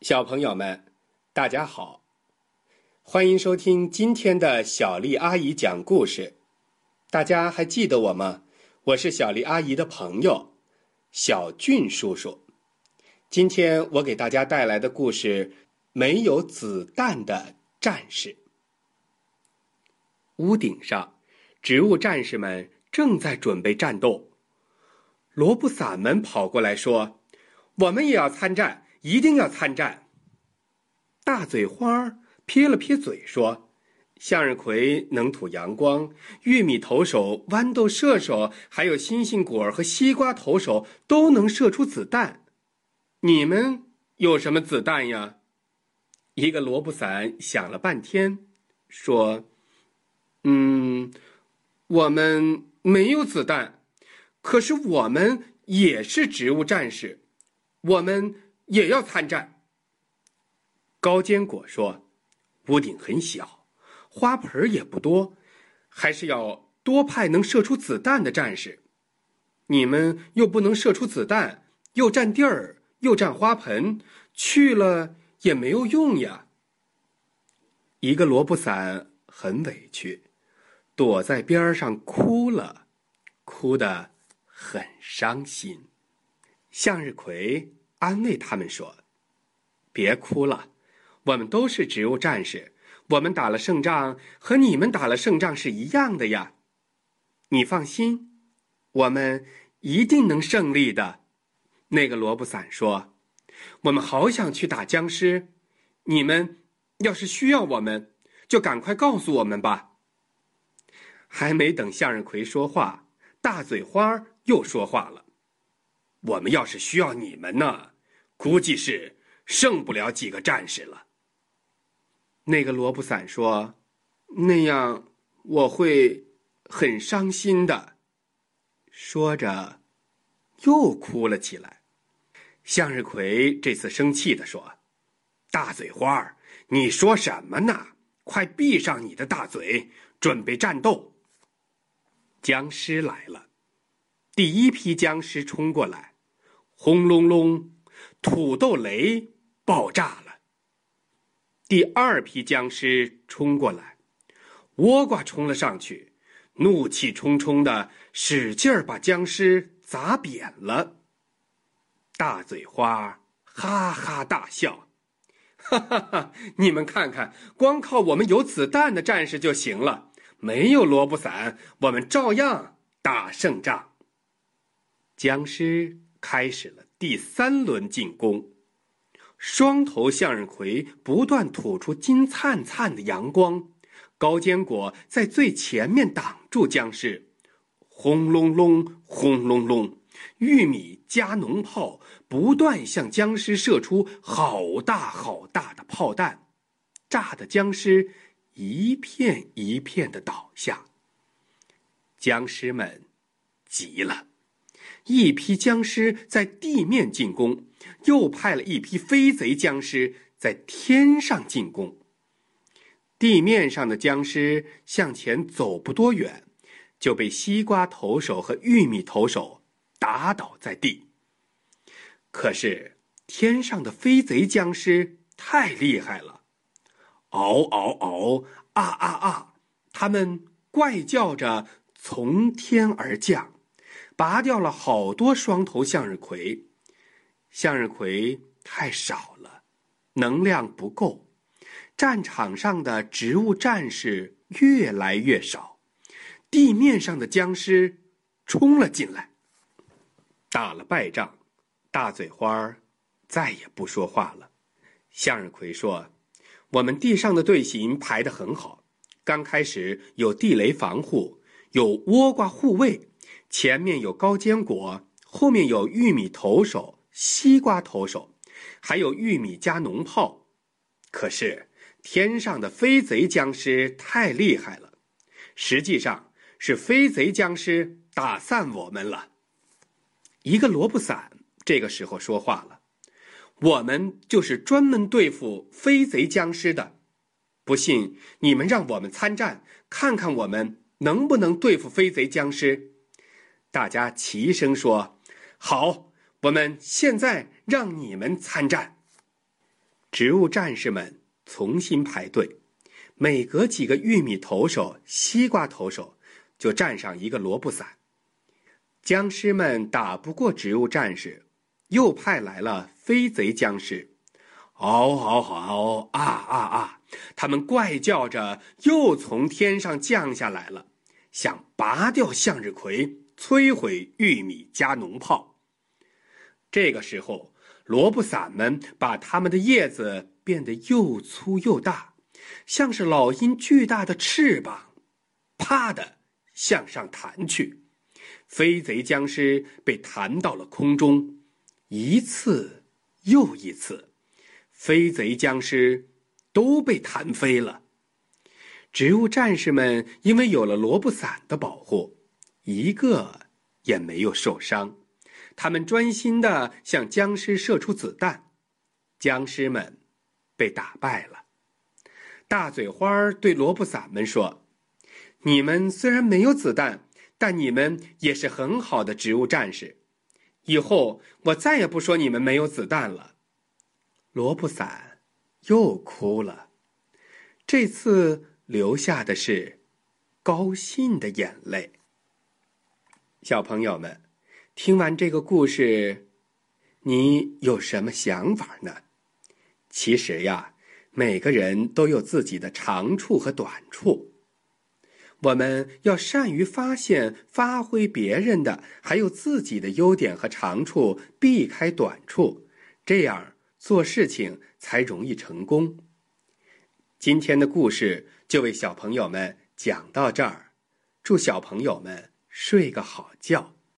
小朋友们，大家好，欢迎收听今天的小丽阿姨讲故事。大家还记得我吗？我是小丽阿姨的朋友小俊叔叔。今天我给大家带来的故事《没有子弹的战士》。屋顶上，植物战士们正在准备战斗。罗布伞们跑过来说：“我们也要参战。”一定要参战！大嘴花撇了撇嘴说：“向日葵能吐阳光，玉米投手、豌豆射手，还有星星果儿和西瓜投手都能射出子弹。你们有什么子弹呀？”一个萝卜伞想了半天，说：“嗯，我们没有子弹，可是我们也是植物战士，我们。”也要参战。高坚果说：“屋顶很小，花盆也不多，还是要多派能射出子弹的战士。你们又不能射出子弹，又占地儿，又占花盆，去了也没有用呀。”一个萝卜伞很委屈，躲在边上哭了，哭得很伤心。向日葵。安慰他们说：“别哭了，我们都是植物战士，我们打了胜仗和你们打了胜仗是一样的呀。你放心，我们一定能胜利的。”那个萝卜伞说：“我们好想去打僵尸，你们要是需要我们，就赶快告诉我们吧。”还没等向日葵说话，大嘴花又说话了。我们要是需要你们呢，估计是剩不了几个战士了。那个萝卜伞说：“那样我会很伤心的。”说着，又哭了起来。向日葵这次生气的说：“大嘴花，你说什么呢？快闭上你的大嘴，准备战斗。”僵尸来了，第一批僵尸冲过来。轰隆隆，土豆雷爆炸了。第二批僵尸冲过来，倭瓜冲了上去，怒气冲冲的使劲儿把僵尸砸扁了。大嘴花哈哈大笑，哈哈哈！你们看看，光靠我们有子弹的战士就行了，没有萝卜伞，我们照样打胜仗。僵尸。开始了第三轮进攻，双头向日葵不断吐出金灿灿的阳光，高坚果在最前面挡住僵尸，轰隆隆，轰隆隆，玉米加农炮不断向僵尸射出好大好大的炮弹，炸的僵尸一片一片的倒下。僵尸们急了。一批僵尸在地面进攻，又派了一批飞贼僵尸在天上进攻。地面上的僵尸向前走不多远，就被西瓜投手和玉米投手打倒在地。可是天上的飞贼僵尸太厉害了，嗷嗷嗷，啊啊啊！他们怪叫着从天而降。拔掉了好多双头向日葵，向日葵太少了，能量不够，战场上的植物战士越来越少，地面上的僵尸冲了进来，打了败仗，大嘴花再也不说话了。向日葵说：“我们地上的队形排得很好，刚开始有地雷防护，有倭瓜护卫。”前面有高坚果，后面有玉米投手、西瓜投手，还有玉米加农炮。可是天上的飞贼僵尸太厉害了，实际上是飞贼僵尸打散我们了。一个萝卜伞这个时候说话了：“我们就是专门对付飞贼僵尸的，不信你们让我们参战，看看我们能不能对付飞贼僵尸。”大家齐声说：“好，我们现在让你们参战。”植物战士们重新排队，每隔几个玉米投手、西瓜投手，就站上一个萝卜伞。僵尸们打不过植物战士，又派来了飞贼僵尸。嗷嗷嗷！啊啊啊！他们怪叫着，又从天上降下来了，想拔掉向日葵，摧毁玉米加农炮。这个时候，萝卜伞们把它们的叶子变得又粗又大，像是老鹰巨大的翅膀，啪的向上弹去。飞贼僵尸被弹到了空中，一次又一次。飞贼僵尸都被弹飞了，植物战士们因为有了萝卜伞的保护，一个也没有受伤。他们专心的向僵尸射出子弹，僵尸们被打败了。大嘴花对萝卜伞们说：“你们虽然没有子弹，但你们也是很好的植物战士。以后我再也不说你们没有子弹了。”萝卜伞又哭了，这次流下的是高兴的眼泪。小朋友们，听完这个故事，你有什么想法呢？其实呀，每个人都有自己的长处和短处，我们要善于发现、发挥别人的，还有自己的优点和长处，避开短处，这样。做事情才容易成功。今天的故事就为小朋友们讲到这儿，祝小朋友们睡个好觉。